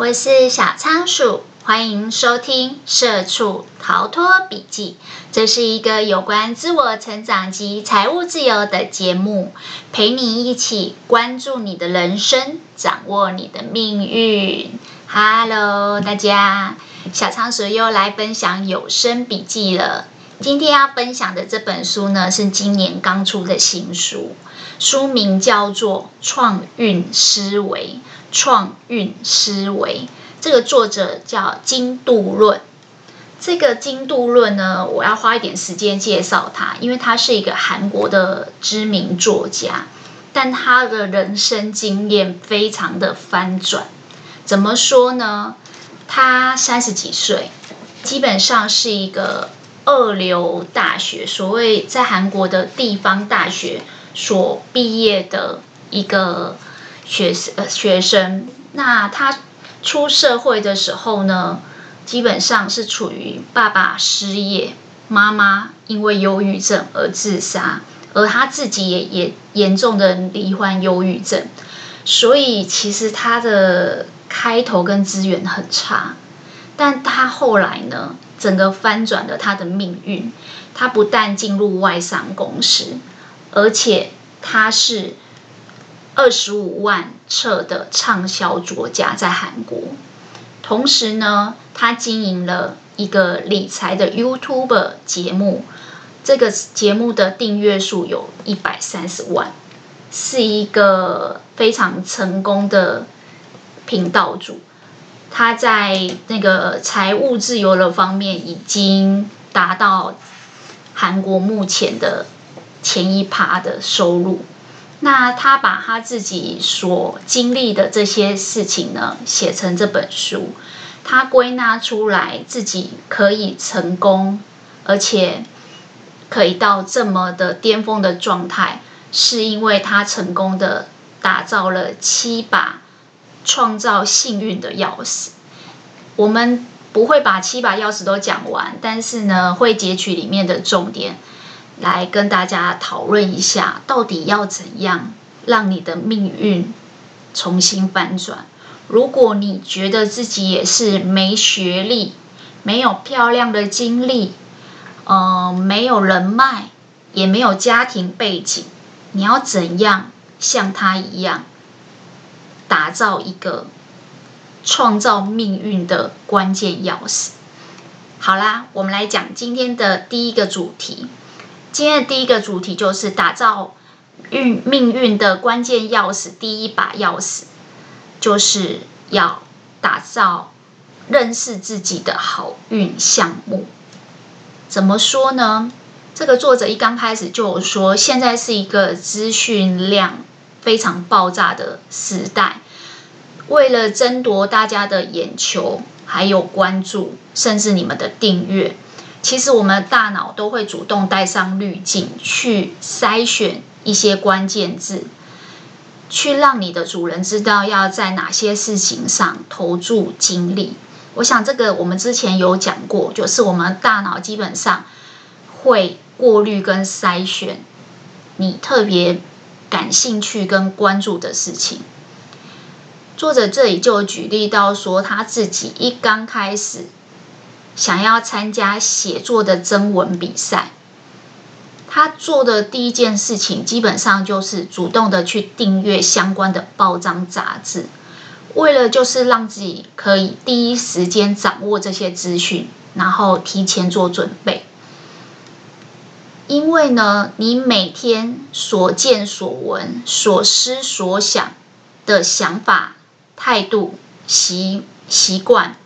我是小仓鼠，欢迎收听《社畜逃脱笔记》。这是一个有关自我成长及财务自由的节目，陪你一起关注你的人生，掌握你的命运。Hello，大家，小仓鼠又来分享有声笔记了。今天要分享的这本书呢，是今年刚出的新书，书名叫做《创运思维》。创运思维，这个作者叫金杜论。这个金杜论呢，我要花一点时间介绍他，因为他是一个韩国的知名作家，但他的人生经验非常的翻转。怎么说呢？他三十几岁，基本上是一个。二流大学，所谓在韩国的地方大学所毕业的一个学生，呃，学生。那他出社会的时候呢，基本上是处于爸爸失业，妈妈因为忧郁症而自杀，而他自己也也严重的罹患忧郁症，所以其实他的开头跟资源很差，但他后来呢，整个翻转了他的命运。他不但进入外商公司，而且他是二十五万册的畅销作家，在韩国。同时呢，他经营了一个理财的 YouTube 节目，这个节目的订阅数有一百三十万，是一个非常成功的频道主。他在那个财务自由的方面已经达到韩国目前的前一趴的收入。那他把他自己所经历的这些事情呢，写成这本书。他归纳出来自己可以成功，而且可以到这么的巅峰的状态，是因为他成功的打造了七把。创造幸运的钥匙，我们不会把七把钥匙都讲完，但是呢，会截取里面的重点来跟大家讨论一下，到底要怎样让你的命运重新翻转。如果你觉得自己也是没学历、没有漂亮的经历、呃，没有人脉，也没有家庭背景，你要怎样像他一样？打造一个创造命运的关键钥匙。好啦，我们来讲今天的第一个主题。今天的第一个主题就是打造运命运的关键钥匙。第一把钥匙就是要打造认识自己的好运项目。怎么说呢？这个作者一刚开始就有说，现在是一个资讯量。非常爆炸的时代，为了争夺大家的眼球，还有关注，甚至你们的订阅，其实我们的大脑都会主动带上滤镜，去筛选一些关键字，去让你的主人知道要在哪些事情上投注精力。我想这个我们之前有讲过，就是我们大脑基本上会过滤跟筛选你特别。感兴趣跟关注的事情，作者这里就举例到说，他自己一刚开始想要参加写作的征文比赛，他做的第一件事情基本上就是主动的去订阅相关的报章杂志，为了就是让自己可以第一时间掌握这些资讯，然后提前做准备。因为呢，你每天所见所闻、所思所想的想法、态度、习习惯，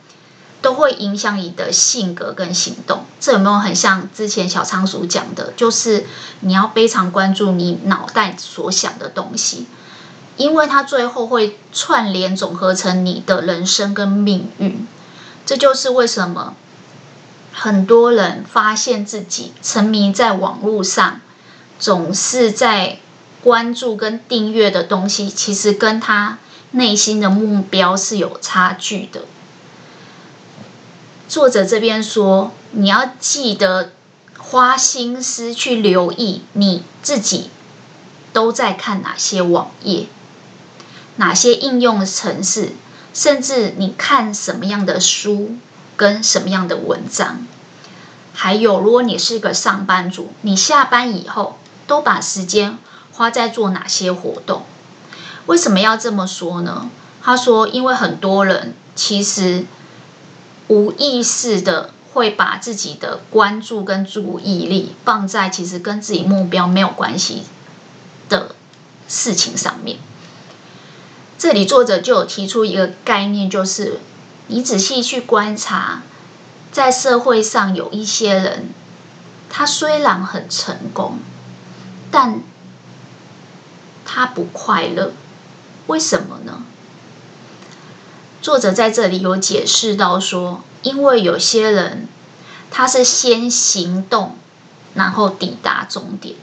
都会影响你的性格跟行动。这有没有很像之前小仓鼠讲的？就是你要非常关注你脑袋所想的东西，因为它最后会串联总合成你的人生跟命运。这就是为什么。很多人发现自己沉迷在网络上，总是在关注跟订阅的东西，其实跟他内心的目标是有差距的。作者这边说，你要记得花心思去留意你自己都在看哪些网页，哪些应用程式，甚至你看什么样的书跟什么样的文章，还有如果你是个上班族，你下班以后都把时间花在做哪些活动？为什么要这么说呢？他说，因为很多人其实无意识的会把自己的关注跟注意力放在其实跟自己目标没有关系的事情上面。这里作者就有提出一个概念，就是你仔细去观察，在社会上有一些人，他虽然很成功，但他不快乐。为什么呢？作者在这里有解释到说，因为有些人他是先行动，然后抵达终点。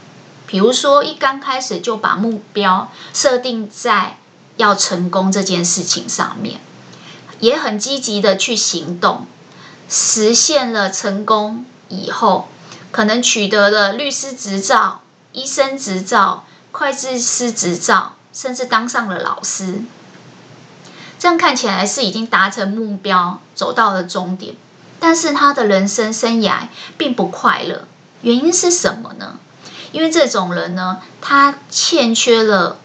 比如说，一刚开始就把目标设定在要成功这件事情上面，也很积极的去行动，实现了成功以后，可能取得了律师执照、医生执照、会计师执照。甚至当上了老师，这样看起来是已经达成目标，走到了终点。但是他的人生生涯并不快乐，原因是什么呢？因为这种人呢，他欠缺了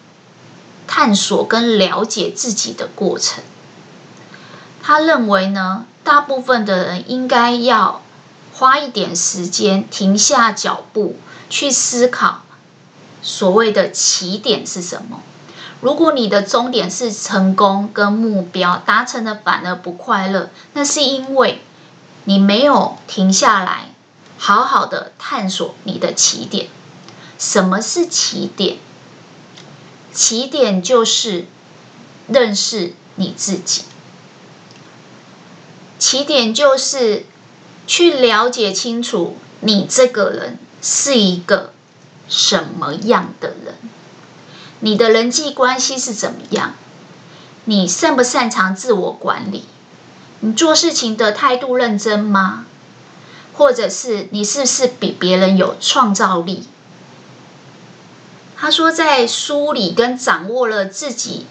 探索跟了解自己的过程。他认为呢，大部分的人应该要花一点时间，停下脚步去思考，所谓的起点是什么。如果你的终点是成功跟目标达成的，反而不快乐，那是因为你没有停下来，好好的探索你的起点。什么是起点？起点就是认识你自己。起点就是去了解清楚你这个人是一个什么样的人。你的人际关系是怎么样？你擅不擅长自我管理？你做事情的态度认真吗？或者是你是不是比别人有创造力？他说，在梳理跟掌握了自己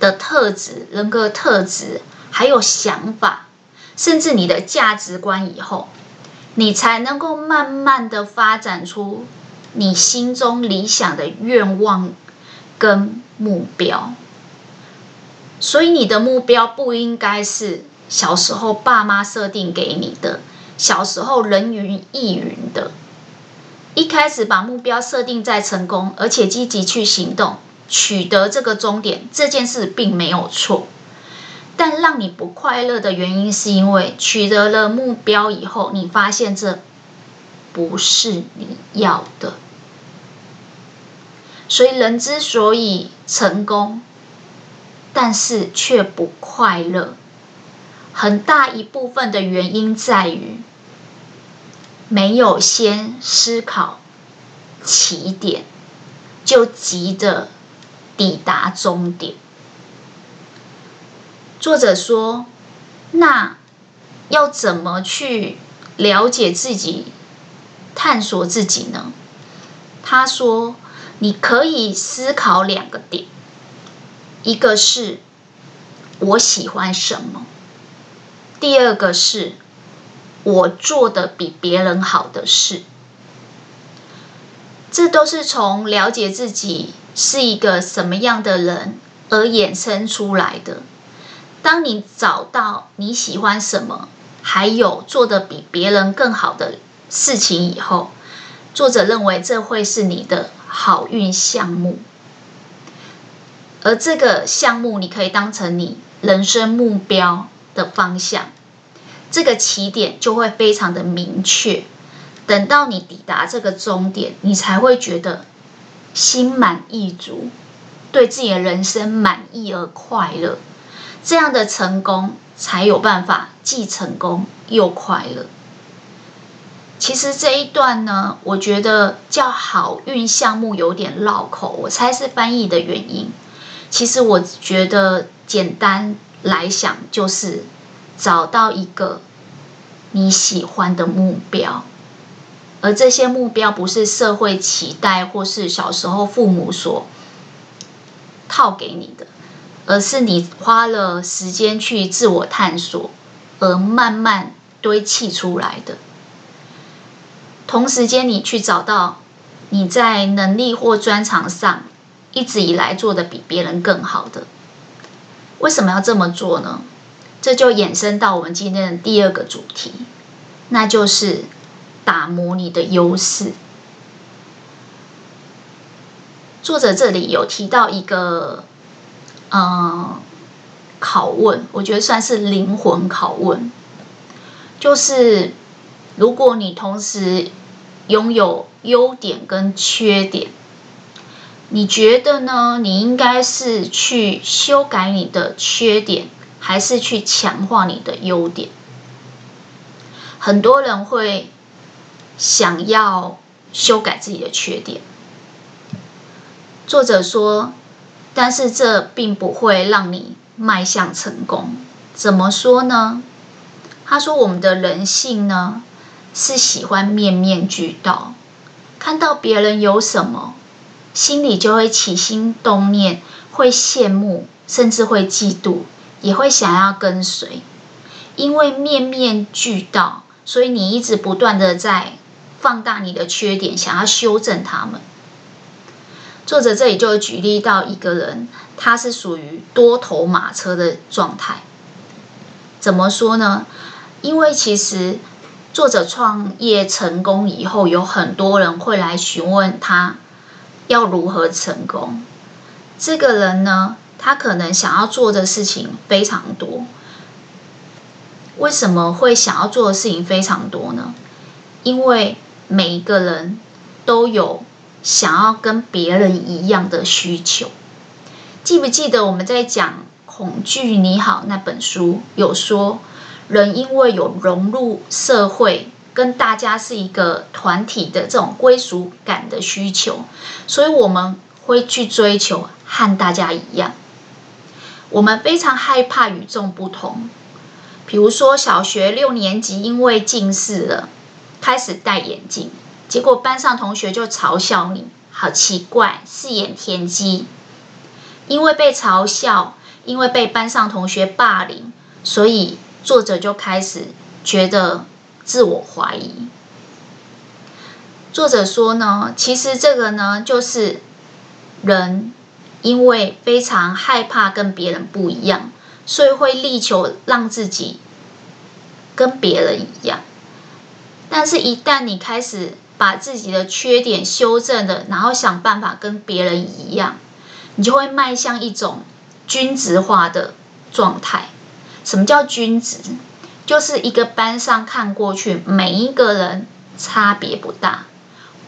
的特质、人格特质，还有想法，甚至你的价值观以后，你才能够慢慢的发展出你心中理想的愿望。跟目标，所以你的目标不应该是小时候爸妈设定给你的，小时候人云亦云的。一开始把目标设定在成功，而且积极去行动，取得这个终点，这件事并没有错。但让你不快乐的原因，是因为取得了目标以后，你发现这不是你要的。所以，人之所以成功，但是却不快乐，很大一部分的原因在于没有先思考起点，就急着抵达终点。作者说：“那要怎么去了解自己、探索自己呢？”他说。你可以思考两个点，一个是我喜欢什么，第二个是我做的比别人好的事。这都是从了解自己是一个什么样的人而衍生出来的。当你找到你喜欢什么，还有做的比别人更好的事情以后，作者认为这会是你的。好运项目，而这个项目你可以当成你人生目标的方向，这个起点就会非常的明确。等到你抵达这个终点，你才会觉得心满意足，对自己的人生满意而快乐。这样的成功才有办法既成功又快乐。其实这一段呢，我觉得叫好运项目有点绕口，我猜是翻译的原因。其实我觉得简单来想，就是找到一个你喜欢的目标，而这些目标不是社会期待或是小时候父母所套给你的，而是你花了时间去自我探索，而慢慢堆砌出来的。同时间，你去找到你在能力或专长上一直以来做的比别人更好的。为什么要这么做呢？这就衍生到我们今天的第二个主题，那就是打磨你的优势。作者这里有提到一个，嗯，拷问，我觉得算是灵魂拷问，就是如果你同时拥有优点跟缺点，你觉得呢？你应该是去修改你的缺点，还是去强化你的优点？很多人会想要修改自己的缺点。作者说，但是这并不会让你迈向成功。怎么说呢？他说，我们的人性呢，是喜欢面面俱到，看到别人有什么，心里就会起心动念，会羡慕，甚至会嫉妒，也会想要跟随。因为面面俱到，所以你一直不断的在放大你的缺点，想要修正他们。作者这里就举例到一个人，他是属于多头马车的状态。怎么说呢？因为其实作者创业成功以后，有很多人会来询问他要如何成功。这个人呢，他可能想要做的事情非常多。为什么会想要做的事情非常多呢？因为每一个人都有。想要跟别人一样的需求，记不记得我们在讲《恐惧你好》那本书有说，人因为有融入社会，跟大家是一个团体的这种归属感的需求，所以我们会去追求和大家一样。我们非常害怕与众不同，比如说小学六年级因为近视了，开始戴眼镜。结果班上同学就嘲笑你，好奇怪，四眼田鸡。因为被嘲笑，因为被班上同学霸凌，所以作者就开始觉得自我怀疑。作者说呢，其实这个呢，就是人因为非常害怕跟别人不一样，所以会力求让自己跟别人一样。但是，一旦你开始把自己的缺点修正了，然后想办法跟别人一样，你就会迈向一种均质化的状态。什么叫均质？就是一个班上看过去，每一个人差别不大。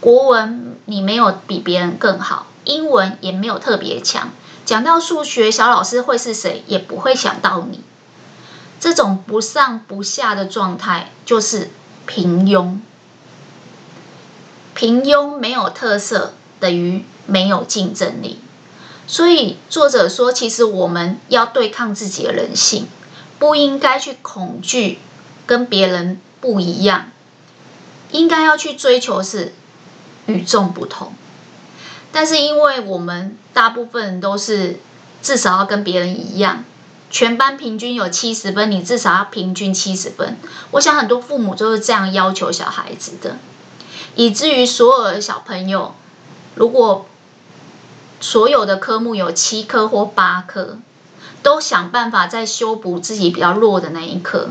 国文你没有比别人更好，英文也没有特别强。讲到数学，小老师会是谁？也不会想到你。这种不上不下的状态，就是平庸。平庸没有特色，等于没有竞争力。所以作者说，其实我们要对抗自己的人性，不应该去恐惧跟别人不一样，应该要去追求是与众不同。但是因为我们大部分人都是至少要跟别人一样，全班平均有七十分，你至少要平均七十分。我想很多父母都是这样要求小孩子的。以至于所有的小朋友，如果所有的科目有七科或八科，都想办法在修补自己比较弱的那一刻，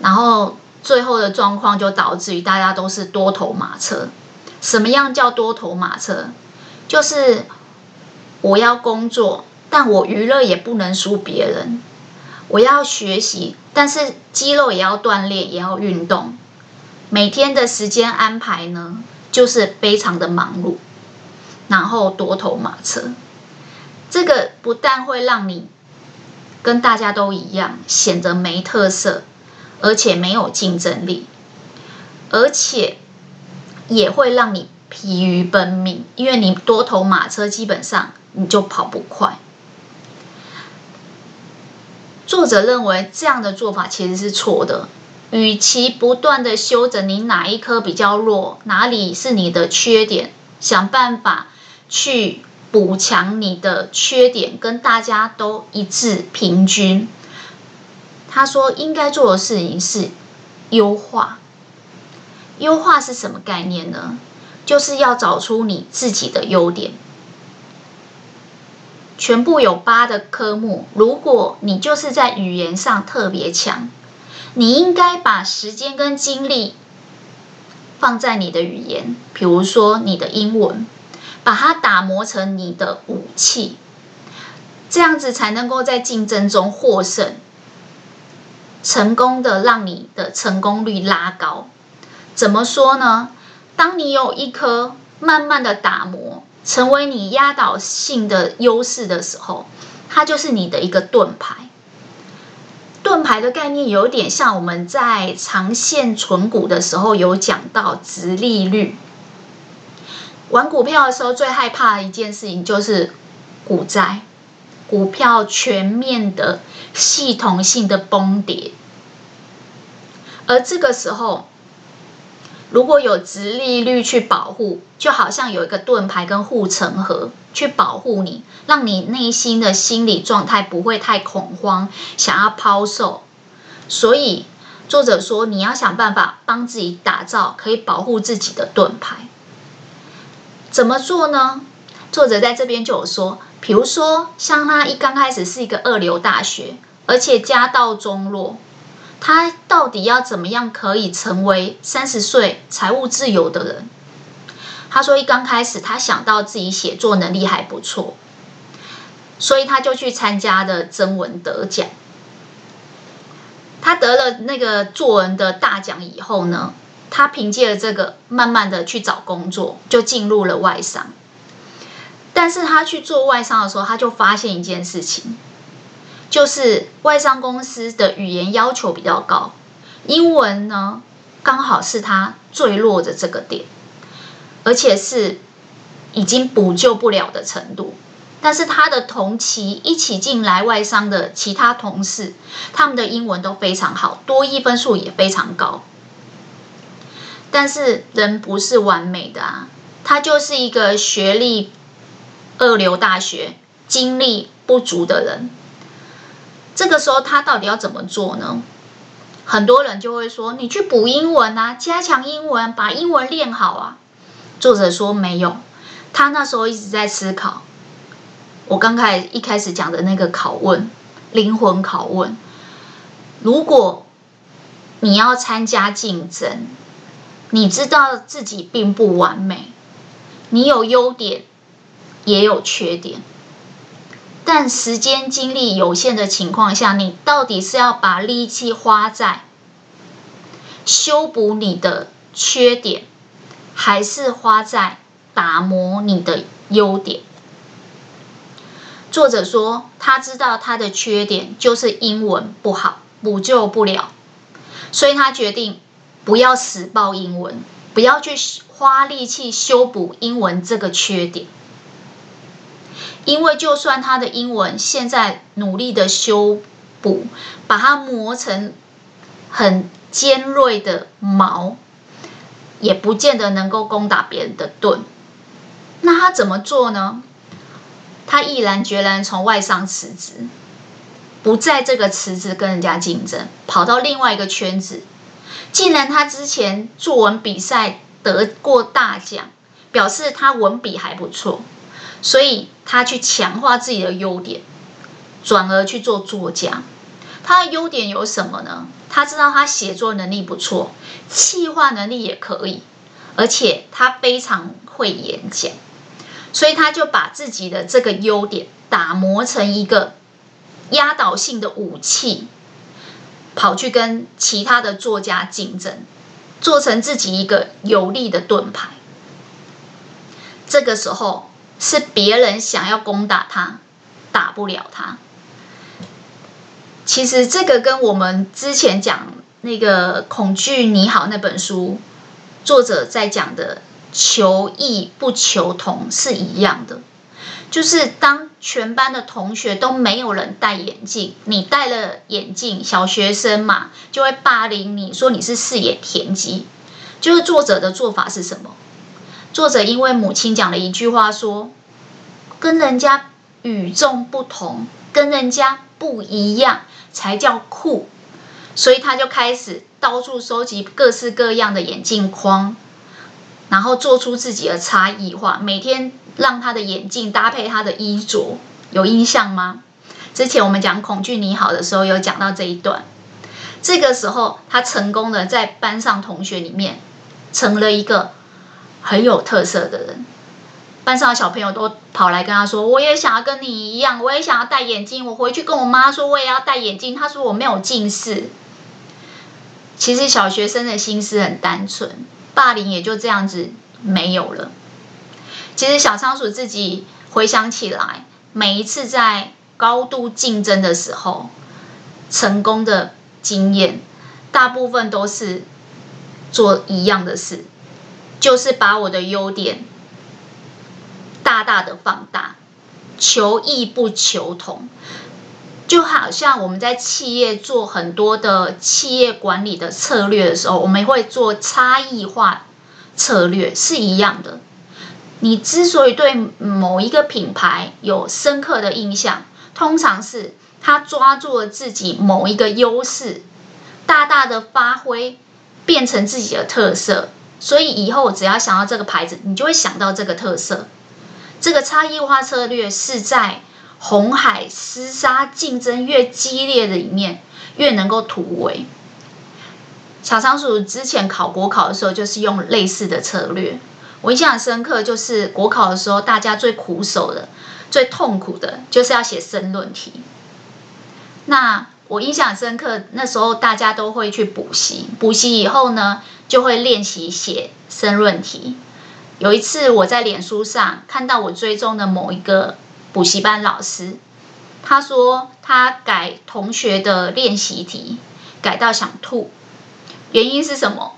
然后最后的状况就导致于大家都是多头马车。什么样叫多头马车？就是我要工作，但我娱乐也不能输别人；我要学习，但是肌肉也要锻炼，也要运动。每天的时间安排呢，就是非常的忙碌，然后多头马车，这个不但会让你跟大家都一样，显得没特色，而且没有竞争力，而且也会让你疲于奔命，因为你多头马车，基本上你就跑不快。作者认为这样的做法其实是错的。与其不断的修整你哪一科比较弱，哪里是你的缺点，想办法去补强你的缺点，跟大家都一致平均。他说应该做的事情是优化。优化是什么概念呢？就是要找出你自己的优点。全部有八的科目，如果你就是在语言上特别强，你应该把时间跟精力放在你的语言，比如说你的英文。把它打磨成你的武器，这样子才能够在竞争中获胜，成功的让你的成功率拉高。怎么说呢？当你有一颗慢慢的打磨，成为你压倒性的优势的时候，它就是你的一个盾牌。盾牌的概念有点像我们在长线存股的时候有讲到殖利率。玩股票的时候，最害怕的一件事情就是股灾，股票全面的系统性的崩跌。而这个时候，如果有殖利率去保护，就好像有一个盾牌跟护城河去保护你，让你内心的心理状态不会太恐慌，想要抛售。所以作者说，你要想办法帮自己打造可以保护自己的盾牌。怎么做呢？作者在这边就有说，比如说像他一刚开始是一个二流大学，而且家道中落，他到底要怎么样可以成为三十岁财务自由的人？他说一刚开始他想到自己写作能力还不错，所以他就去参加的征文得奖。他得了那个作文的大奖以后呢，他凭借了这个，慢慢的去找工作，就进入了外商。但是他去做外商的时候，他就发现一件事情，就是外商公司的语言要求比较高，英文呢刚好是他最弱的这个点，而且是已经补救不了的程度。但是他的同期一起进来外商的其他同事，他们的英文都非常好，多益分数也非常高。但是人不是完美的啊，他就是一个学历二流大学、精力不足的人。这个时候他到底要怎么做呢？很多人就会说：“你去补英文啊，加强英文，把英文练好啊。”作者说没有，他那时候一直在思考。我刚开始一开始讲的那个拷问，灵魂拷问：如果你要参加竞争。你知道自己并不完美，你有优点，也有缺点。但时间精力有限的情况下，你到底是要把力气花在修补你的缺点，还是花在打磨你的优点？作者说，他知道他的缺点就是英文不好，补救不了，所以他决定。不要死抱英文，不要去花力气修补英文这个缺点，因为就算他的英文现在努力的修补，把它磨成很尖锐的矛，也不见得能够攻打别人的盾。那他怎么做呢？他毅然决然从外商辞职，不在这个池子跟人家竞争，跑到另外一个圈子。既然他之前作文比赛得过大奖，表示他文笔还不错，所以他去强化自己的优点，转而去做作家。他的优点有什么呢？他知道他写作能力不错，企划能力也可以，而且他非常会演讲，所以他就把自己的这个优点打磨成一个压倒性的武器。跑去跟其他的作家竞争，做成自己一个有力的盾牌。这个时候是别人想要攻打他，打不了他。其实这个跟我们之前讲那个《恐惧你好》那本书作者在讲的“求异不求同”是一样的。就是当全班的同学都没有人戴眼镜，你戴了眼镜，小学生嘛，就会霸凌你，说你是四眼田鸡。就是作者的做法是什么？作者因为母亲讲了一句话说：“跟人家与众不同，跟人家不一样才叫酷。所以他就开始到处收集各式各样的眼镜框，然后做出自己的差异化。每天让他的眼镜搭配他的衣着，有印象吗？之前我们讲《恐惧你好》的时候有讲到这一段。这个时候，他成功的在班上同学里面成了一个很有特色的人。班上的小朋友都跑来跟他说：“我也想要跟你一样，我也想要戴眼镜。我回去跟我妈说，我也要戴眼镜。”他说：“我没有近视。”其实小学生的心思很单纯，霸凌也就这样子没有了。其实小仓鼠自己回想起来，每一次在高度竞争的时候，成功的经验，大部分都是做一样的事，就是把我的优点大大的放大，求异不求同。就好像我们在企业做很多的企业管理的策略的时候，我们会做差异化策略，是一样的。你之所以对某一个品牌有深刻的印象，通常是他抓住了自己某一个优势，大大的发挥，变成自己的特色。所以以后只要想到这个牌子，你就会想到这个特色。这个差异化策略是在。红海厮杀竞争越激烈的一面，越能够突围。小仓鼠之前考国考的时候，就是用类似的策略。我印象很深刻，就是国考的时候，大家最苦手的、最痛苦的，就是要写申论题。那我印象很深刻，那时候大家都会去补习，补习以后呢，就会练习写申论题。有一次，我在脸书上看到我追踪的某一个。补习班老师，他说他改同学的练习题，改到想吐。原因是什么？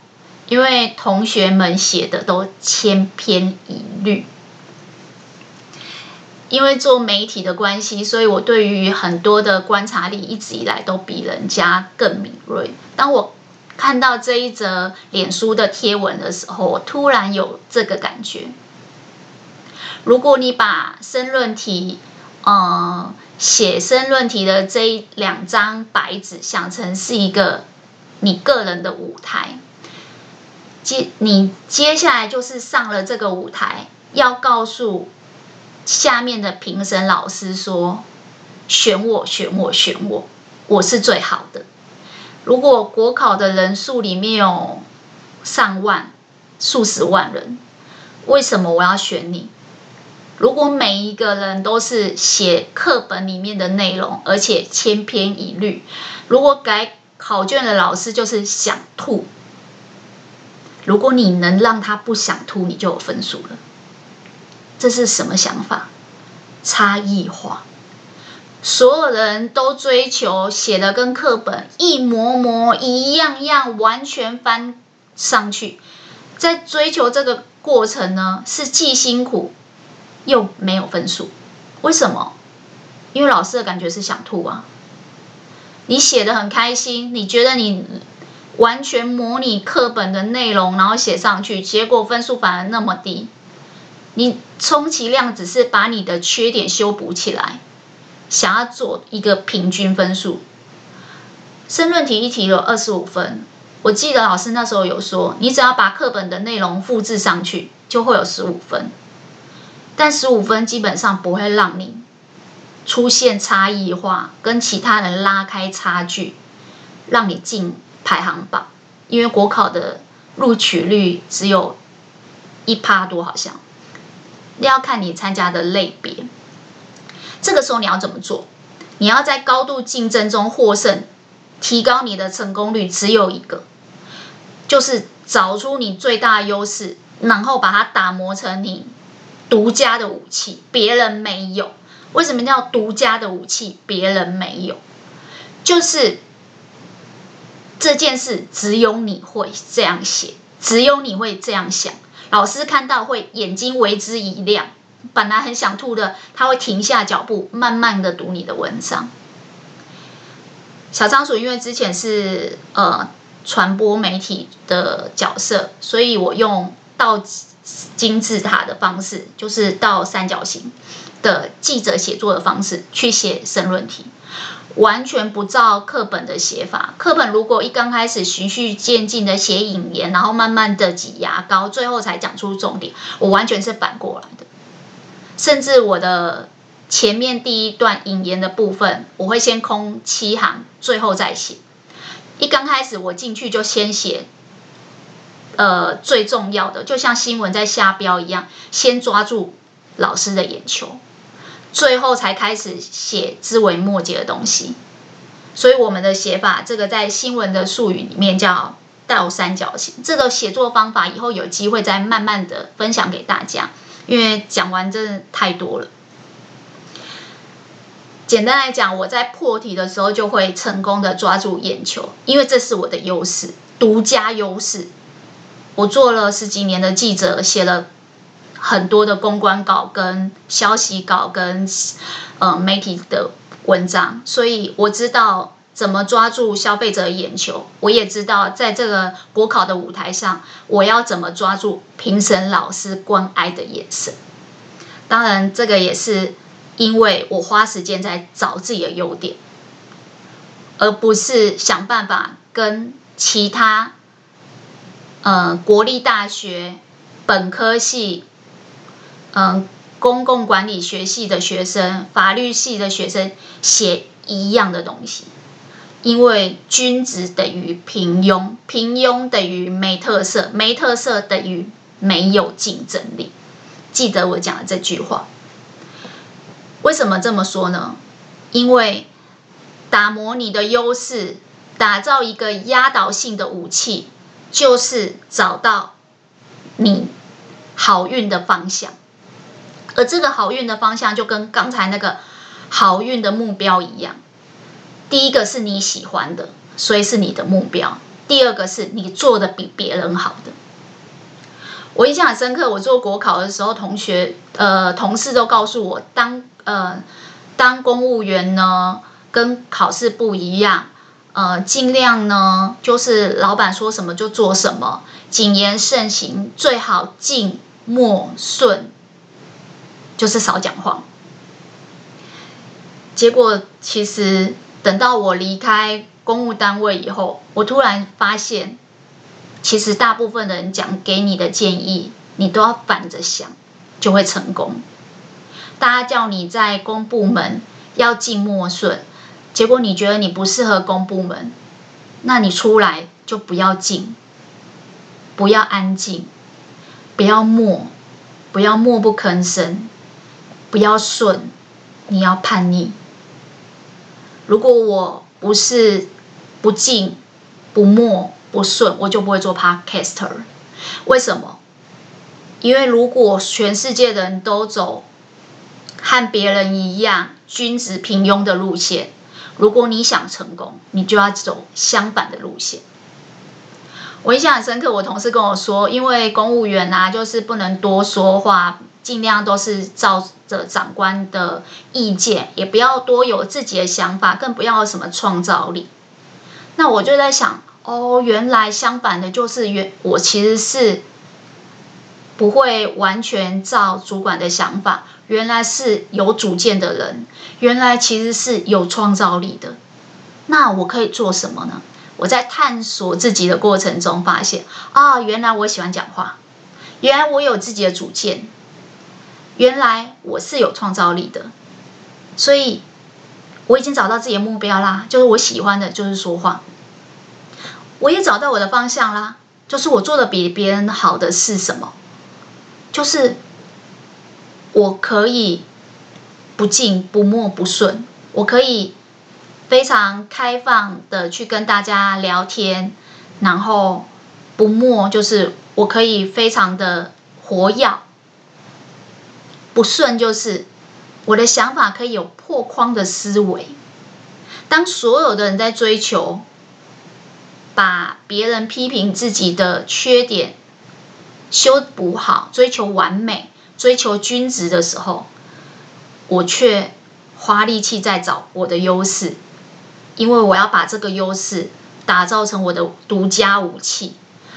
因为同学们写的都千篇一律。因为做媒体的关系，所以我对于很多的观察力一直以来都比人家更敏锐。当我看到这一则脸书的贴文的时候，我突然有这个感觉。如果你把申论题，呃，写申论题的这两张白纸想成是一个你个人的舞台，接你接下来就是上了这个舞台，要告诉下面的评审老师说：选我，选我，选我，我是最好的。如果国考的人数里面有上万、数十万人，为什么我要选你？如果每一个人都是写课本里面的内容，而且千篇一律，如果改考卷的老师就是想吐，如果你能让他不想吐，你就有分数了。这是什么想法？差异化，所有人都追求写的跟课本一模模一样样，完全翻上去。在追求这个过程呢，是既辛苦。又没有分数，为什么？因为老师的感觉是想吐啊。你写的很开心，你觉得你完全模拟课本的内容，然后写上去，结果分数反而那么低。你充其量只是把你的缺点修补起来，想要做一个平均分数。申论题一题有二十五分，我记得老师那时候有说，你只要把课本的内容复制上去，就会有十五分。但十五分基本上不会让你出现差异化，跟其他人拉开差距，让你进排行榜。因为国考的录取率只有一趴多，好像要看你参加的类别。这个时候你要怎么做？你要在高度竞争中获胜，提高你的成功率，只有一个，就是找出你最大优势，然后把它打磨成你。独家的武器，别人没有。为什么叫独家的武器？别人没有，就是这件事只有你会这样写，只有你会这样想。老师看到会眼睛为之一亮，本来很想吐的，他会停下脚步，慢慢的读你的文章。小仓鼠因为之前是呃传播媒体的角色，所以我用倒。金字塔的方式就是倒三角形，的记者写作的方式去写申论题，完全不照课本的写法。课本如果一刚开始循序渐进的写引言，然后慢慢的挤牙膏，最后才讲出重点，我完全是反过来的。甚至我的前面第一段引言的部分，我会先空七行，最后再写。一刚开始我进去就先写，呃，最重要的，就像新闻在下标一样，先抓住老师的眼球。最后才开始写枝微末节的东西，所以我们的写法，这个在新闻的术语里面叫倒三角形。这个写作方法以后有机会再慢慢的分享给大家，因为讲完真的太多了。简单来讲，我在破题的时候就会成功的抓住眼球，因为这是我的优势，独家优势。我做了十几年的记者，写了。很多的公关稿、跟消息稿、跟呃媒体的文章，所以我知道怎么抓住消费者的眼球。我也知道在这个国考的舞台上，我要怎么抓住评审老师关爱的眼神。当然，这个也是因为我花时间在找自己的优点，而不是想办法跟其他呃国立大学本科系。嗯，公共管理学系的学生、法律系的学生写一样的东西，因为均质等于平庸，平庸等于没特色，没特色等于没有竞争力。记得我讲的这句话。为什么这么说呢？因为打磨你的优势，打造一个压倒性的武器，就是找到你好运的方向。而这个好运的方向就跟刚才那个好运的目标一样，第一个是你喜欢的，所以是你的目标；第二个是你做的比别人好的。我印象很深刻，我做国考的时候，同学呃同事都告诉我，当呃当公务员呢，跟考试不一样，呃尽量呢就是老板说什么就做什么，谨言慎行，最好静默顺。就是少讲话。结果其实等到我离开公务单位以后，我突然发现，其实大部分的人讲给你的建议，你都要反着想，就会成功。大家叫你在公部门要静默顺，结果你觉得你不适合公部门，那你出来就不要静，不要安静，不要默，不要默不吭声。不要顺，你要叛逆。如果我不是不静、不默、不顺，我就不会做 podcaster。为什么？因为如果全世界的人都走和别人一样君子平庸的路线，如果你想成功，你就要走相反的路线。我印象很深刻，我同事跟我说，因为公务员啊，就是不能多说话。尽量都是照着长官的意见，也不要多有自己的想法，更不要什么创造力。那我就在想，哦，原来相反的，就是原我其实是不会完全照主管的想法，原来是有主见的人，原来其实是有创造力的。那我可以做什么呢？我在探索自己的过程中发现，啊，原来我喜欢讲话，原来我有自己的主见。原来我是有创造力的，所以我已经找到自己的目标啦，就是我喜欢的就是说话。我也找到我的方向啦，就是我做的比别人好的是什么？就是我可以不静不默不顺，我可以非常开放的去跟大家聊天，然后不默就是我可以非常的活跃。不顺就是我的想法可以有破框的思维。当所有的人在追求把别人批评自己的缺点修补好，追求完美，追求均值的时候，我却花力气在找我的优势，因为我要把这个优势打造成我的独家武器，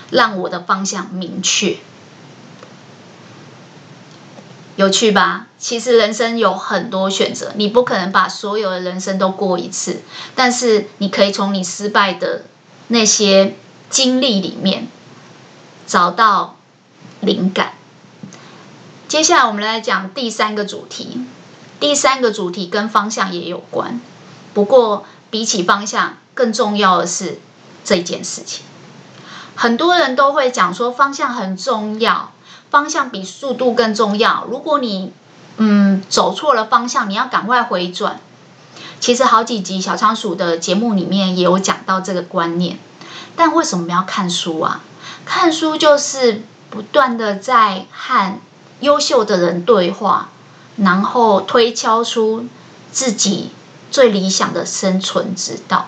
让我的方向明确。有趣吧？其实人生有很多选择，你不可能把所有的人生都过一次，但是你可以从你失败的那些经历里面找到灵感。接下来我们来讲第三个主题，第三个主题跟方向也有关，不过比起方向更重要的是这件事情。很多人都会讲说方向很重要。方向比速度更重要。如果你嗯走错了方向，你要赶快回转。其实好几集小仓鼠的节目里面也有讲到这个观念。但为什么要看书啊？看书就是不断的在和优秀的人对话，然后推敲出自己最理想的生存之道。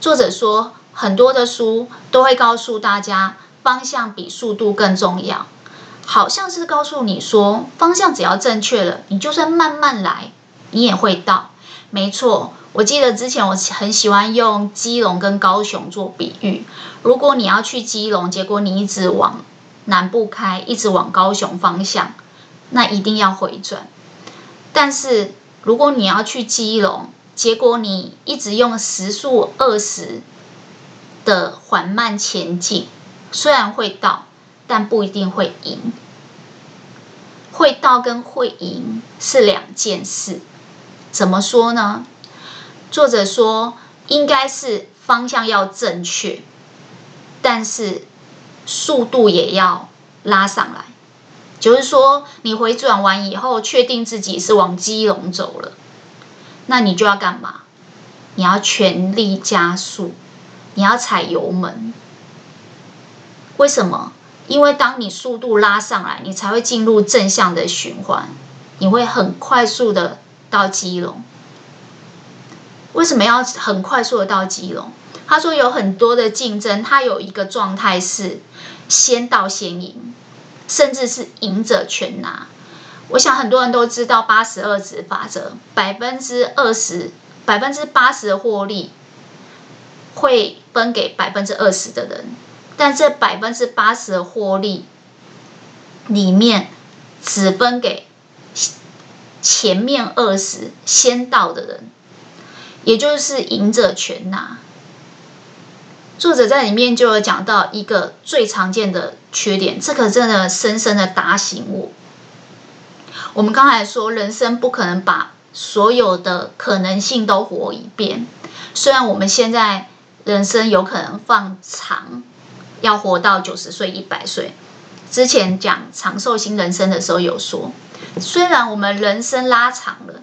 作者说，很多的书都会告诉大家。方向比速度更重要，好像是告诉你说，方向只要正确了，你就算慢慢来，你也会到。没错，我记得之前我很喜欢用基隆跟高雄做比喻。如果你要去基隆，结果你一直往南部开，一直往高雄方向，那一定要回转。但是如果你要去基隆，结果你一直用时速二十的缓慢前进。虽然会到，但不一定会赢。会到跟会赢是两件事。怎么说呢？作者说，应该是方向要正确，但是速度也要拉上来。就是说，你回转完以后，确定自己是往基隆走了，那你就要干嘛？你要全力加速，你要踩油门。为什么？因为当你速度拉上来，你才会进入正向的循环，你会很快速的到基隆。为什么要很快速的到基隆？他说有很多的竞争，他有一个状态是先到先赢，甚至是赢者全拿。我想很多人都知道八十二十法则，百分之二十、百分之八十的获利会分给百分之二十的人。但这百分之八十的获利里面，只分给前面二十先到的人，也就是赢者全拿。作者在里面就有讲到一个最常见的缺点，这可真的深深的打醒我。我们刚才说，人生不可能把所有的可能性都活一遍，虽然我们现在人生有可能放长。要活到九十岁、一百岁。之前讲长寿型人生的时候有说，虽然我们人生拉长了，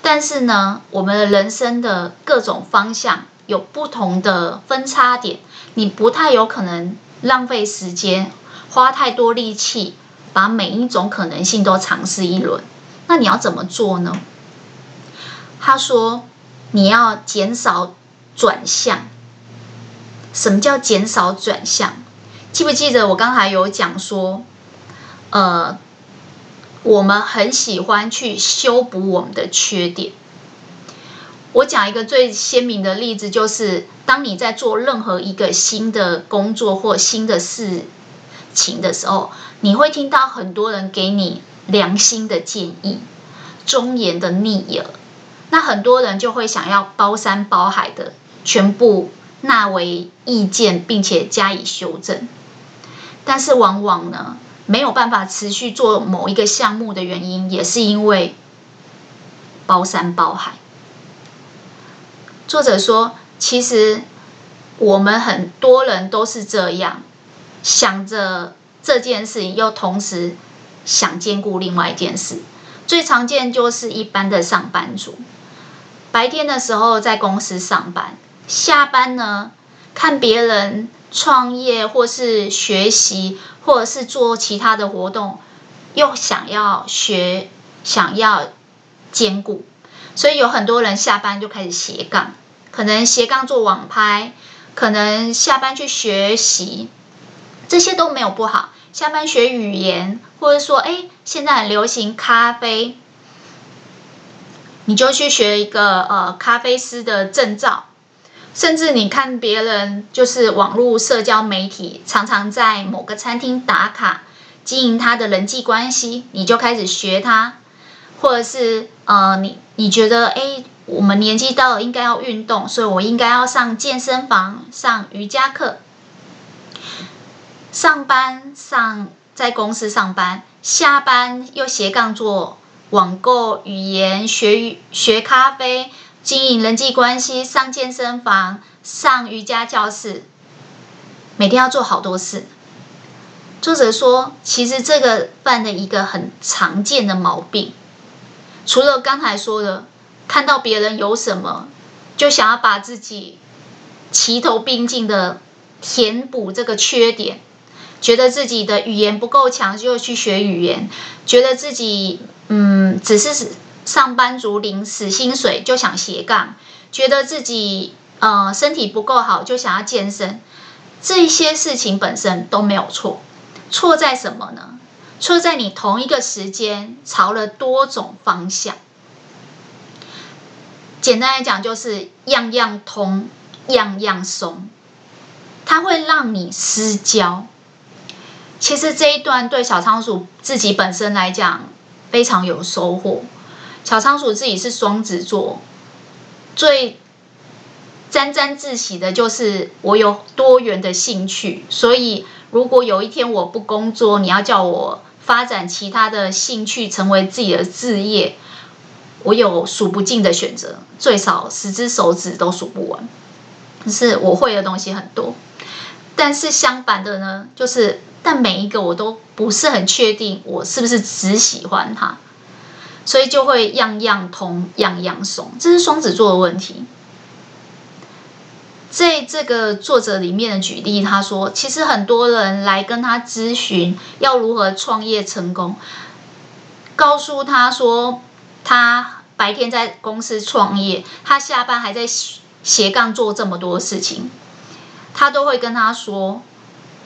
但是呢，我们的人生的各种方向有不同的分叉点，你不太有可能浪费时间，花太多力气，把每一种可能性都尝试一轮。那你要怎么做呢？他说，你要减少转向。什么叫减少转向？记不记得我刚才有讲说，呃，我们很喜欢去修补我们的缺点。我讲一个最鲜明的例子，就是当你在做任何一个新的工作或新的事情的时候，你会听到很多人给你良心的建议、忠言的逆耳，那很多人就会想要包山包海的全部纳为意见，并且加以修正。但是往往呢，没有办法持续做某一个项目的原因，也是因为包山包海。作者说，其实我们很多人都是这样，想着这件事情，又同时想兼顾另外一件事。最常见就是一般的上班族，白天的时候在公司上班，下班呢，看别人。创业，或是学习，或者是做其他的活动，又想要学，想要兼顾，所以有很多人下班就开始斜杠，可能斜杠做网拍，可能下班去学习，这些都没有不好。下班学语言，或者说，哎，现在很流行咖啡，你就去学一个呃咖啡师的证照。甚至你看别人就是网络社交媒体，常常在某个餐厅打卡，经营他的人际关系，你就开始学他，或者是呃，你你觉得哎，我们年纪到了应该要运动，所以我应该要上健身房、上瑜伽课。上班上在公司上班，下班又斜杠做网购、语言学、学咖啡、经营人际关系、上健身房、上瑜伽教室，每天要做好多事。作者说，其实这个犯的一个很常见的毛病，除了刚才说的，看到别人有什么，就想要把自己齐头并进的填补这个缺点，觉得自己的语言不够强，就去学语言，觉得自己嗯只是上班族领死薪水就想斜杠，觉得自己呃身体不够好就想要健身，这些事情本身都没有错。错在什么呢？错在你同一个时间朝了多种方向。简单来讲，就是样样通，样样松，它会让你失焦。其实这一段对小仓鼠自己本身来讲非常有收获。小仓鼠自己是双子座，最沾沾自喜的就是我有多元的兴趣，所以。如果有一天我不工作，你要叫我发展其他的兴趣，成为自己的志业，我有数不尽的选择，最少十只手指都数不完。可是我会的东西很多，但是相反的呢，就是但每一个我都不是很确定，我是不是只喜欢它，所以就会样样通，样样松，这是双子座的问题。在这个作者里面的举例，他说，其实很多人来跟他咨询要如何创业成功，告诉他说，他白天在公司创业，他下班还在斜杠做这么多事情，他都会跟他说，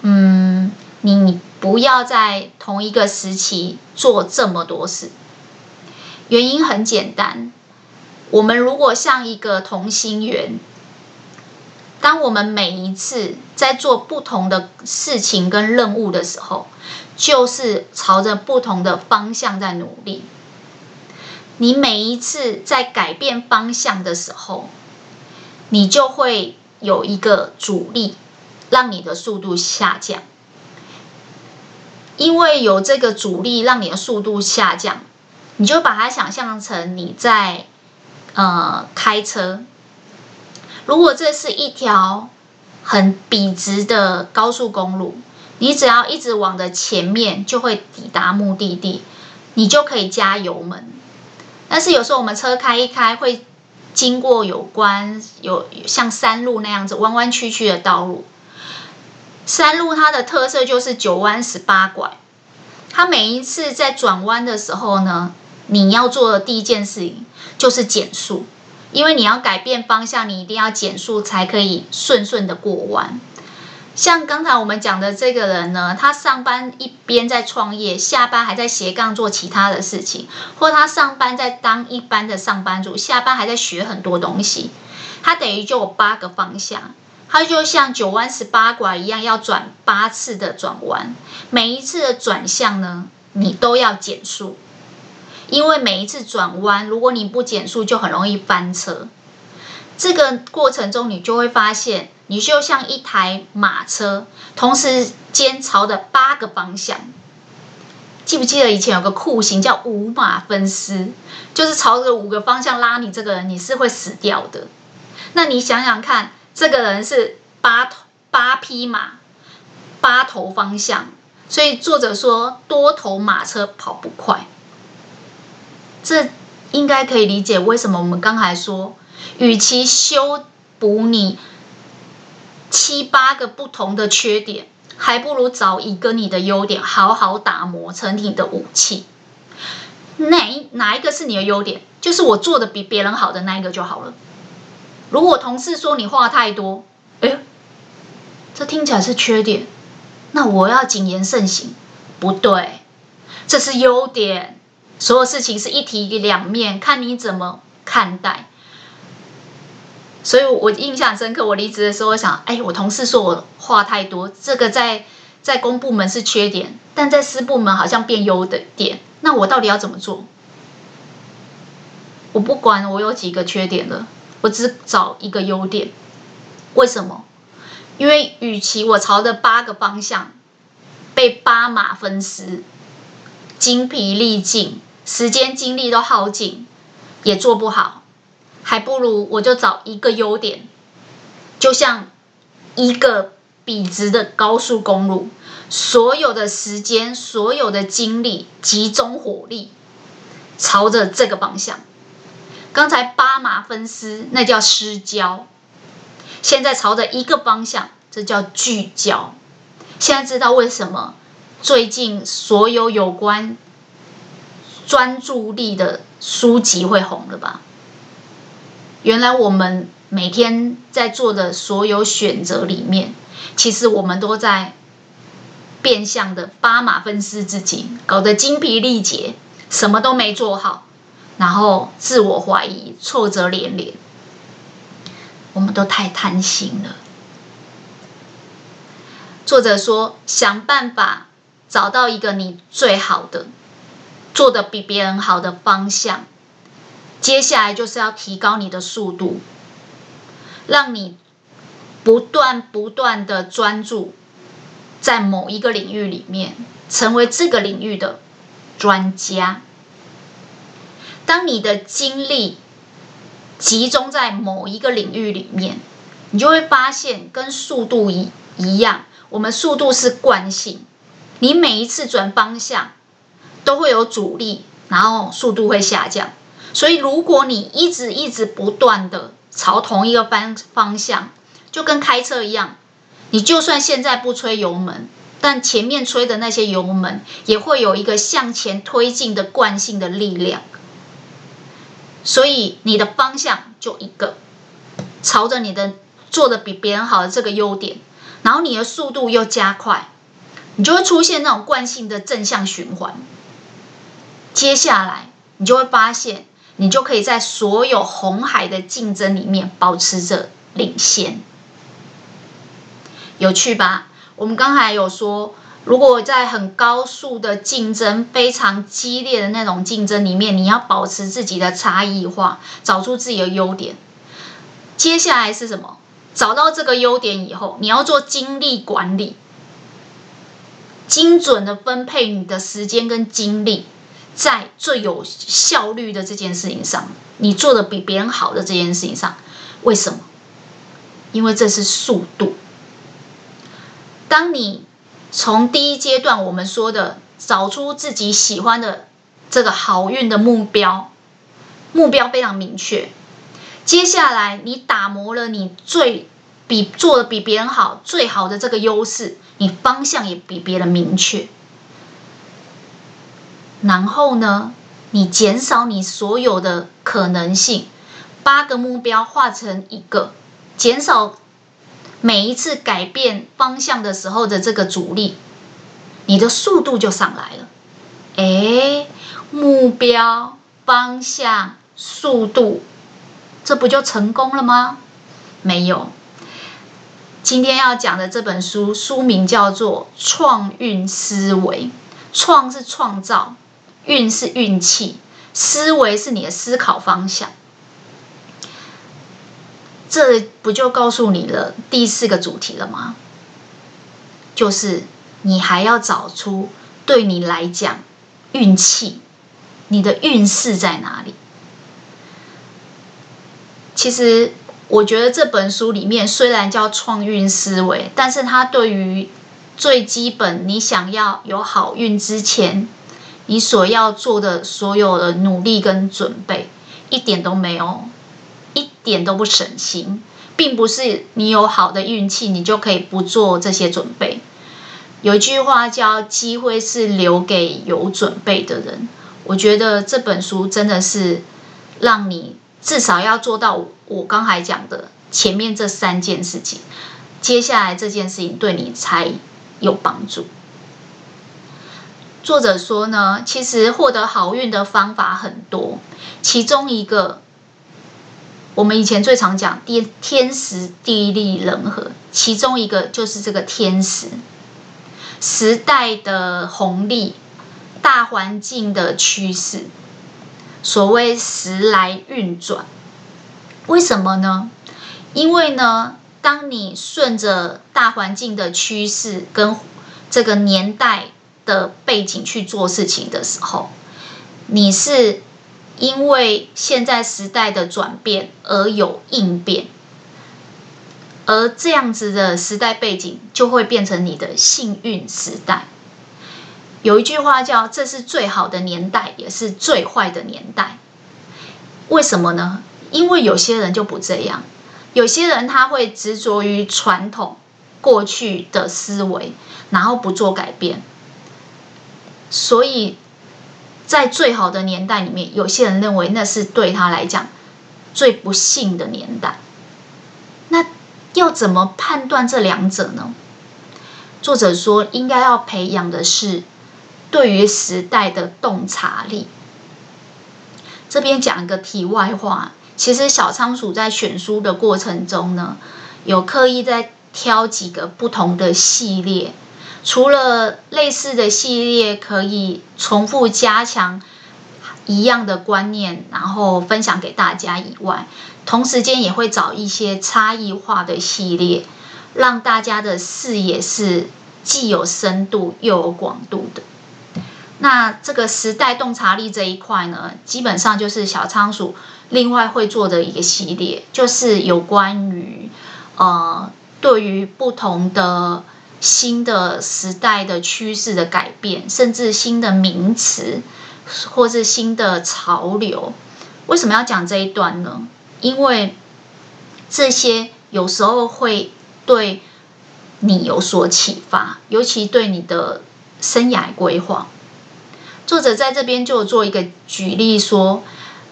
嗯，你不要在同一个时期做这么多事，原因很简单，我们如果像一个同心圆。当我们每一次在做不同的事情跟任务的时候，就是朝着不同的方向在努力。你每一次在改变方向的时候，你就会有一个阻力，让你的速度下降。因为有这个阻力让你的速度下降，你就把它想象成你在呃开车。如果这是一条很笔直的高速公路，你只要一直往的前面，就会抵达目的地，你就可以加油门。但是有时候我们车开一开，会经过有关有像山路那样子弯弯曲曲的道路。山路它的特色就是九弯十八拐，它每一次在转弯的时候呢，你要做的第一件事情就是减速。因为你要改变方向，你一定要减速才可以顺顺的过弯。像刚才我们讲的这个人呢，他上班一边在创业，下班还在斜杠做其他的事情，或他上班在当一般的上班族，下班还在学很多东西。他等于就有八个方向，他就像九弯十八拐一样，要转八次的转弯，每一次的转向呢，你都要减速。因为每一次转弯，如果你不减速，就很容易翻车。这个过程中，你就会发现，你就像一台马车，同时间朝着八个方向。记不记得以前有个酷刑叫五马分尸，就是朝着五个方向拉你这个人，你是会死掉的。那你想想看，这个人是八头八匹马，八头方向，所以作者说多头马车跑不快。这应该可以理解为什么我们刚才说，与其修补你七八个不同的缺点，还不如找一个你的优点，好好打磨成你的武器。哪哪一个是你的优点？就是我做的比别人好的那一个就好了。如果同事说你话太多，哎，这听起来是缺点，那我要谨言慎行。不对，这是优点。所有事情是一体两面，看你怎么看待。所以我印象深刻。我离职的时候，想，哎，我同事说我话太多，这个在在公部门是缺点，但在私部门好像变优的点，那我到底要怎么做？我不管我有几个缺点了，我只找一个优点。为什么？因为与其我朝着八个方向被八马分尸，精疲力尽，时间精力都耗尽，也做不好，还不如我就找一个优点，就像一个笔直的高速公路，所有的时间、所有的精力集中火力，朝着这个方向。刚才八马分尸，那叫失焦。现在朝着一个方向，这叫聚焦。现在知道为什么最近所有有关专注力的书籍会红了吧？原来我们每天在做的所有选择里面，其实我们都在变相的八马分尸自己，搞得精疲力竭，什么都没做好。然后自我怀疑，挫折连连。我们都太贪心了。作者说：“想办法找到一个你最好的、做的比别人好的方向。接下来就是要提高你的速度，让你不断不断的专注在某一个领域里面，成为这个领域的专家。”当你的精力集中在某一个领域里面，你就会发现跟速度一一样，我们速度是惯性，你每一次转方向都会有阻力，然后速度会下降。所以，如果你一直一直不断的朝同一个方方向，就跟开车一样，你就算现在不吹油门，但前面吹的那些油门也会有一个向前推进的惯性的力量。所以你的方向就一个，朝着你的做的比别人好的这个优点，然后你的速度又加快，你就会出现那种惯性的正向循环。接下来你就会发现，你就可以在所有红海的竞争里面保持着领先，有趣吧？我们刚才有说。如果在很高速的竞争、非常激烈的那种竞争里面，你要保持自己的差异化，找出自己的优点。接下来是什么？找到这个优点以后，你要做精力管理，精准的分配你的时间跟精力，在最有效率的这件事情上，你做的比别人好的这件事情上。为什么？因为这是速度。当你从第一阶段我们说的找出自己喜欢的这个好运的目标，目标非常明确。接下来你打磨了你最比做的比别人好最好的这个优势，你方向也比别人明确。然后呢，你减少你所有的可能性，八个目标化成一个，减少。每一次改变方向的时候的这个阻力，你的速度就上来了。诶，目标、方向、速度，这不就成功了吗？没有。今天要讲的这本书书名叫做《创运思维》，创是创造，运是运气，思维是你的思考方向。这不就告诉你了第四个主题了吗？就是你还要找出对你来讲运气，你的运势在哪里？其实我觉得这本书里面虽然叫创运思维，但是它对于最基本你想要有好运之前，你所要做的所有的努力跟准备，一点都没有。一点都不省心，并不是你有好的运气，你就可以不做这些准备。有一句话叫“机会是留给有准备的人”，我觉得这本书真的是让你至少要做到我刚才讲的前面这三件事情，接下来这件事情对你才有帮助。作者说呢，其实获得好运的方法很多，其中一个。我们以前最常讲天天时地利人和，其中一个就是这个天时。时代的红利、大环境的趋势。所谓时来运转，为什么呢？因为呢，当你顺着大环境的趋势跟这个年代的背景去做事情的时候，你是因为现在时代的转变而有应变，而这样子的时代背景就会变成你的幸运时代。有一句话叫“这是最好的年代，也是最坏的年代”。为什么呢？因为有些人就不这样，有些人他会执着于传统过去的思维，然后不做改变。所以在最好的年代里面，有些人认为那是对他来讲最不幸的年代。那要怎么判断这两者呢？作者说，应该要培养的是。对于时代的洞察力，这边讲一个题外话。其实小仓鼠在选书的过程中呢，有刻意在挑几个不同的系列，除了类似的系列可以重复加强一样的观念，然后分享给大家以外，同时间也会找一些差异化的系列，让大家的视野是既有深度又有广度的。那这个时代洞察力这一块呢，基本上就是小仓鼠另外会做的一个系列，就是有关于呃，对于不同的新的时代的趋势的改变，甚至新的名词或是新的潮流，为什么要讲这一段呢？因为这些有时候会对你有所启发，尤其对你的生涯规划。作者在这边就做一个举例说，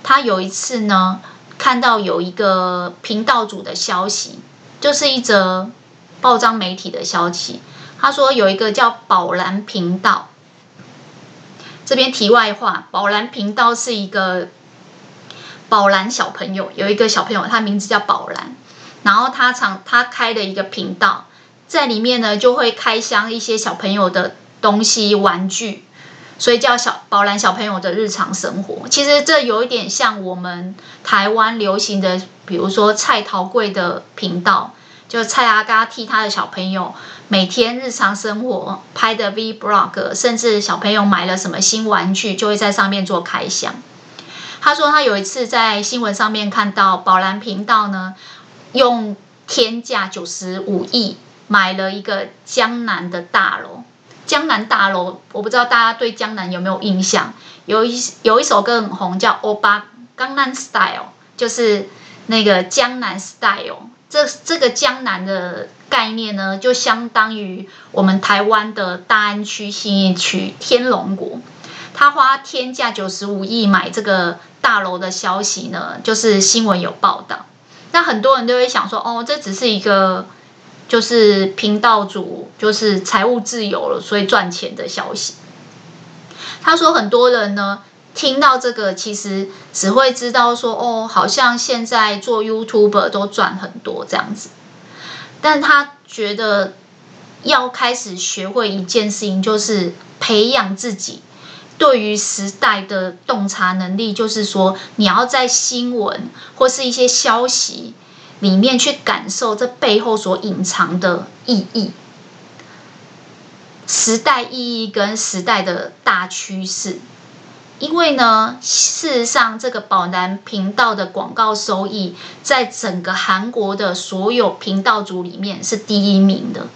他有一次呢，看到有一个频道主的消息，就是一则报章媒体的消息。他说有一个叫宝蓝频道，这边题外话，宝蓝频道是一个宝蓝小朋友，有一个小朋友，他名字叫宝蓝，然后他常他开的一个频道，在里面呢就会开箱一些小朋友的东西玩具。所以叫小宝蓝小朋友的日常生活，其实这有一点像我们台湾流行的，比如说蔡桃贵的频道，就蔡阿嘎替他的小朋友每天日常生活拍的 V blog，甚至小朋友买了什么新玩具，就会在上面做开箱。他说他有一次在新闻上面看到宝蓝频道呢，用天价九十五亿买了一个江南的大楼。江南大楼，我不知道大家对江南有没有印象？有一有一首歌很红，叫《欧巴江南 Style》，就是那个江南 Style。这这个江南的概念呢，就相当于我们台湾的大安区、信义区、天龙国。他花天价九十五亿买这个大楼的消息呢，就是新闻有报道。那很多人都会想说，哦，这只是一个。就是频道主就是财务自由了，所以赚钱的消息。他说很多人呢听到这个，其实只会知道说哦，好像现在做 YouTuber 都赚很多这样子。但他觉得要开始学会一件事情，就是培养自己对于时代的洞察能力，就是说你要在新闻或是一些消息。里面去感受这背后所隐藏的意义、时代意义跟时代的大趋势。因为呢，事实上这个宝蓝频道的广告收益，在整个韩国的所有频道组里面是第一名的。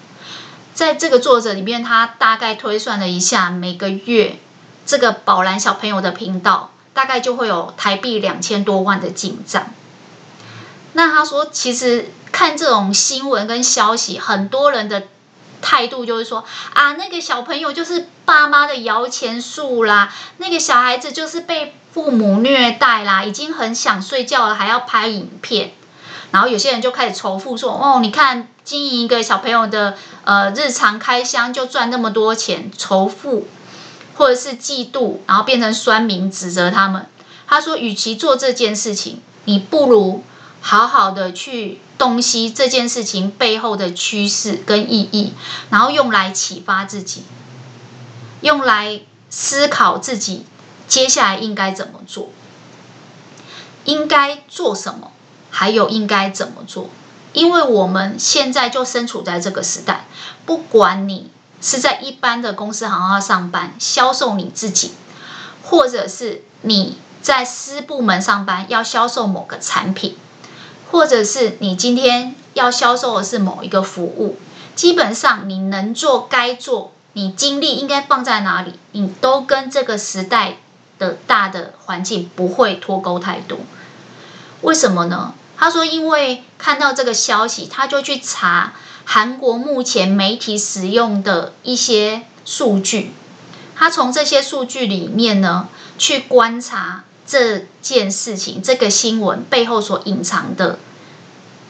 在这个作者里面，他大概推算了一下，每个月这个宝蓝小朋友的频道大概就会有台币两千多万的进账。那他说，其实看这种新闻跟消息，很多人的态度就是说啊，那个小朋友就是爸妈的摇钱树啦，那个小孩子就是被父母虐待啦，已经很想睡觉了，还要拍影片。然后有些人就开始仇富说，哦，你看经营一个小朋友的呃日常开箱就赚那么多钱，仇富或者是嫉妒，然后变成酸民指责他们。他说，与其做这件事情，你不如。好好的去洞悉这件事情背后的趋势跟意义，然后用来启发自己，用来思考自己接下来应该怎么做，应该做什么，还有应该怎么做。因为我们现在就身处在这个时代，不管你是在一般的公司行号上班，销售你自己，或者是你在私部门上班要销售某个产品，或者是你今天要销售的是某一个服务，基本上你能做该做，你精力应该放在哪里，你都跟这个时代的大的环境不会脱钩太多。为什么呢？他说：“因为看到这个消息，他就去查韩国目前媒体使用的一些数据。他从这些数据里面呢，去观察这件事情、这个新闻背后所隐藏的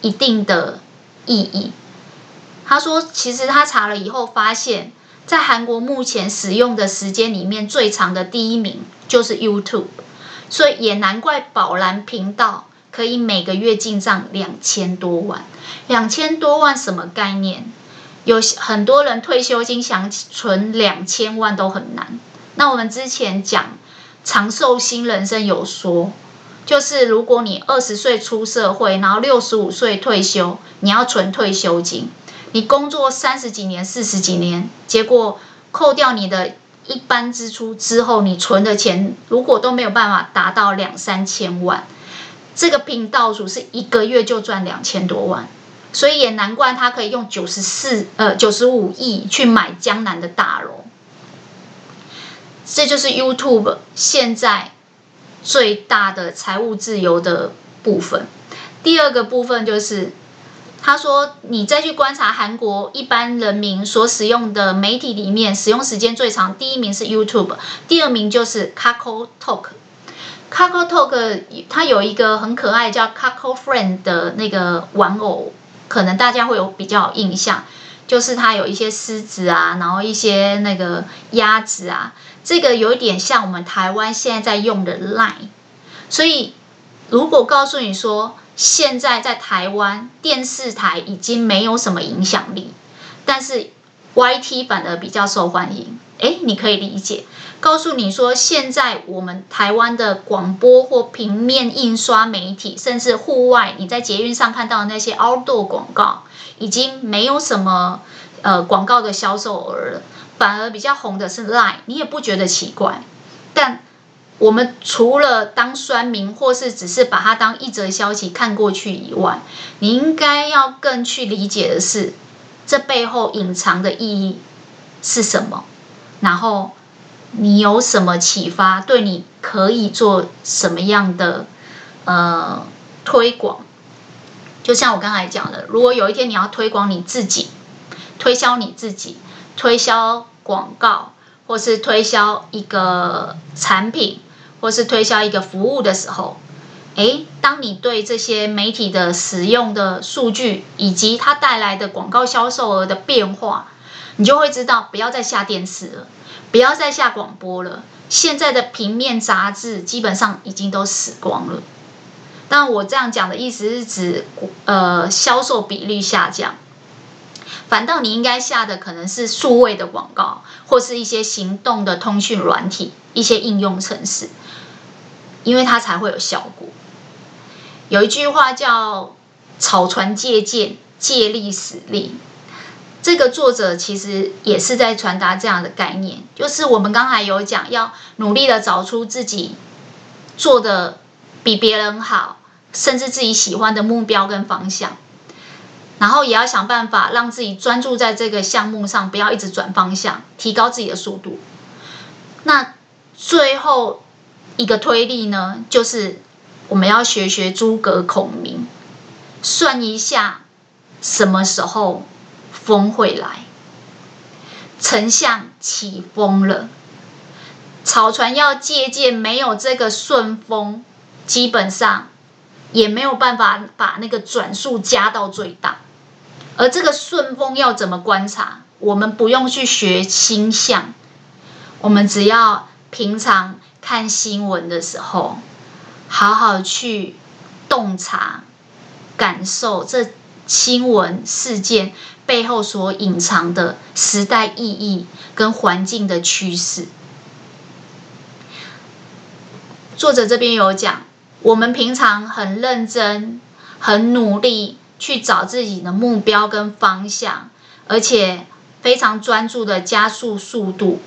一定的意义。他说，其实他查了以后，发现，在韩国目前使用的时间里面最长的第一名就是 YouTube，所以也难怪宝蓝频道。”可以每个月进账两千多万，两千多万什么概念？有很多人退休金想存两千万都很难。那我们之前讲长寿星人生有说，就是如果你二十岁出社会，然后六十五岁退休，你要存退休金，你工作三十几年、四十几年，结果扣掉你的一般支出之后，你存的钱如果都没有办法达到两三千万。这个频道主是一个月就赚两千多万，所以也难怪他可以用九十四呃九十五亿去买江南的大楼。这就是 YouTube 现在最大的财务自由的部分。第二个部分就是，他说你再去观察韩国一般人民所使用的媒体里面，使用时间最长，第一名是 YouTube，第二名就是 Kakao Talk。Kakao Talk 它有一个很可爱叫 Kakao Friend 的那个玩偶，可能大家会有比较有印象，就是它有一些狮子啊，然后一些那个鸭子啊，这个有一点像我们台湾现在在用的 Line。所以如果告诉你说，现在在台湾电视台已经没有什么影响力，但是 YT 反而比较受欢迎。哎，你可以理解。告诉你说，现在我们台湾的广播或平面印刷媒体，甚至户外，你在捷运上看到的那些 outdoor 广告，已经没有什么呃广告的销售额了，反而比较红的是 lie 你也不觉得奇怪。但我们除了当酸民，或是只是把它当一则消息看过去以外，你应该要更去理解的是，这背后隐藏的意义是什么。然后你有什么启发？对你可以做什么样的呃推广？就像我刚才讲的，如果有一天你要推广你自己，推销你自己，推销广告，或是推销一个产品，或是推销一个服务的时候，诶，当你对这些媒体的使用的数据以及它带来的广告销售额的变化。你就会知道，不要再下电视了，不要再下广播了。现在的平面杂志基本上已经都死光了。但我这样讲的意思是指，呃，销售比率下降。反倒你应该下的可能是数位的广告，或是一些行动的通讯软体，一些应用程式，因为它才会有效果。有一句话叫“草船借箭，借力使力”。这个作者其实也是在传达这样的概念，就是我们刚才有讲，要努力的找出自己做的比别人好，甚至自己喜欢的目标跟方向，然后也要想办法让自己专注在这个项目上，不要一直转方向，提高自己的速度。那最后一个推力呢，就是我们要学学诸葛孔明，算一下什么时候。风会来，丞相起风了，草船要借箭，没有这个顺风，基本上也没有办法把那个转速加到最大。而这个顺风要怎么观察？我们不用去学星象，我们只要平常看新闻的时候，好好去洞察感受这新闻事件背后所隐藏的时代意义跟环境的趋势。作者这边有讲，我们平常很认真、很努力去找自己的目标跟方向，而且非常专注的加速速度，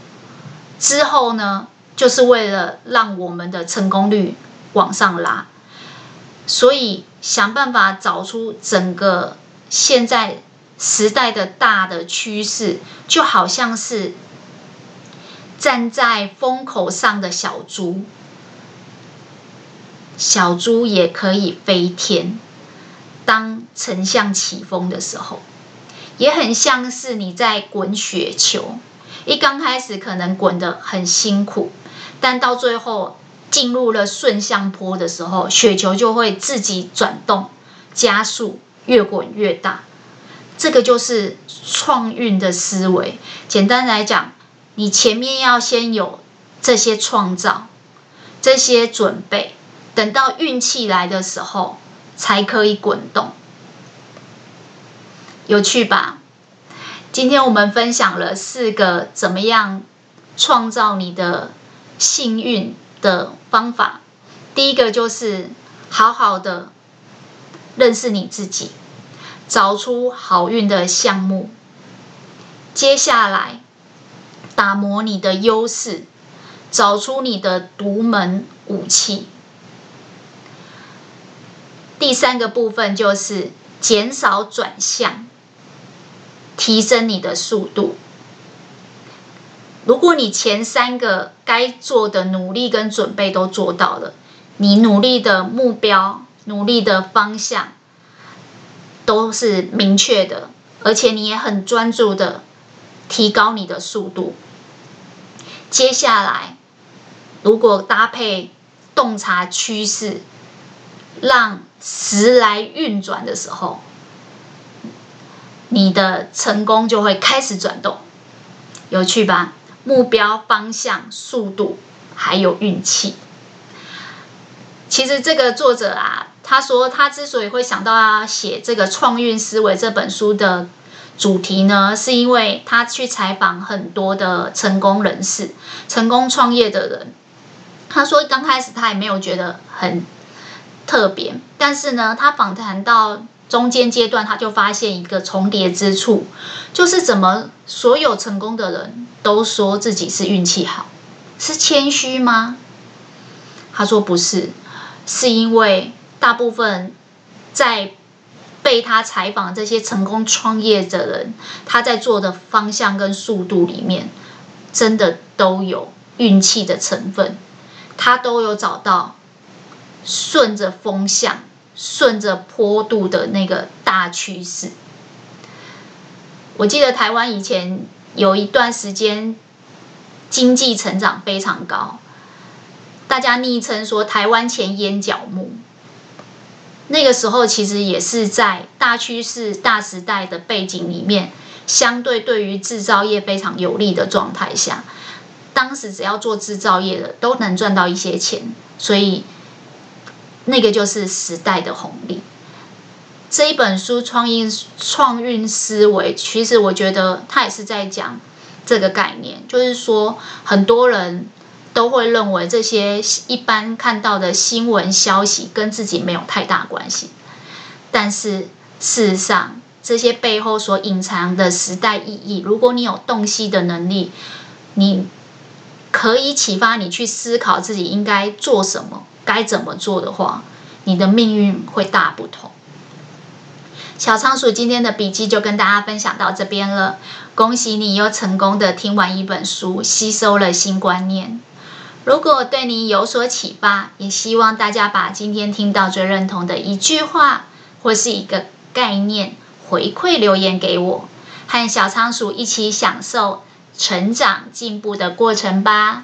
之后呢，就是为了让我们的成功率往上拉。所以想办法找出整个现在。时代的大的趋势，就好像是站在风口上的小猪，小猪也可以飞天。当丞相起风的时候，也很像是你在滚雪球。一刚开始可能滚得很辛苦，但到最后进入了顺向坡的时候，雪球就会自己转动，加速，越滚越大。这个就是创运的思维。简单来讲，你前面要先有这些创造、这些准备，等到运气来的时候，才可以滚动。有趣吧？今天我们分享了四个怎么样创造你的幸运的方法。第一个就是好好的认识你自己。找出好运的项目，接下来打磨你的优势，找出你的独门武器。第三个部分就是减少转向，提升你的速度。如果你前三个该做的努力跟准备都做到了，你努力的目标、努力的方向。都是明确的，而且你也很专注的提高你的速度。接下来，如果搭配洞察趋势，让时来运转的时候，你的成功就会开始转动。有趣吧？目标、方向、速度，还有运气。其实这个作者啊。他说，他之所以会想到要写这个《创运思维》这本书的主题呢，是因为他去采访很多的成功人士、成功创业的人。他说，刚开始他也没有觉得很特别，但是呢，他访谈到中间阶段，他就发现一个重叠之处，就是怎么所有成功的人都说自己是运气好，是谦虚吗？他说不是，是因为。大部分在被他采访这些成功创业者人，他在做的方向跟速度里面，真的都有运气的成分。他都有找到顺着风向、顺着坡度的那个大趋势。我记得台湾以前有一段时间经济成长非常高，大家昵称说台湾前烟角木。那个时候其实也是在大趋势、大时代的背景里面，相对对于制造业非常有利的状态下，当时只要做制造业的都能赚到一些钱，所以那个就是时代的红利。这一本书《创运创运思维》，其实我觉得他也是在讲这个概念，就是说很多人。都会认为这些一般看到的新闻消息跟自己没有太大关系，但是事实上，这些背后所隐藏的时代意义，如果你有洞悉的能力，你可以启发你去思考自己应该做什么，该怎么做的话，你的命运会大不同。小仓鼠今天的笔记就跟大家分享到这边了，恭喜你又成功的听完一本书，吸收了新观念。如果对你有所启发，也希望大家把今天听到最认同的一句话或是一个概念回馈留言给我，和小仓鼠一起享受成长进步的过程吧。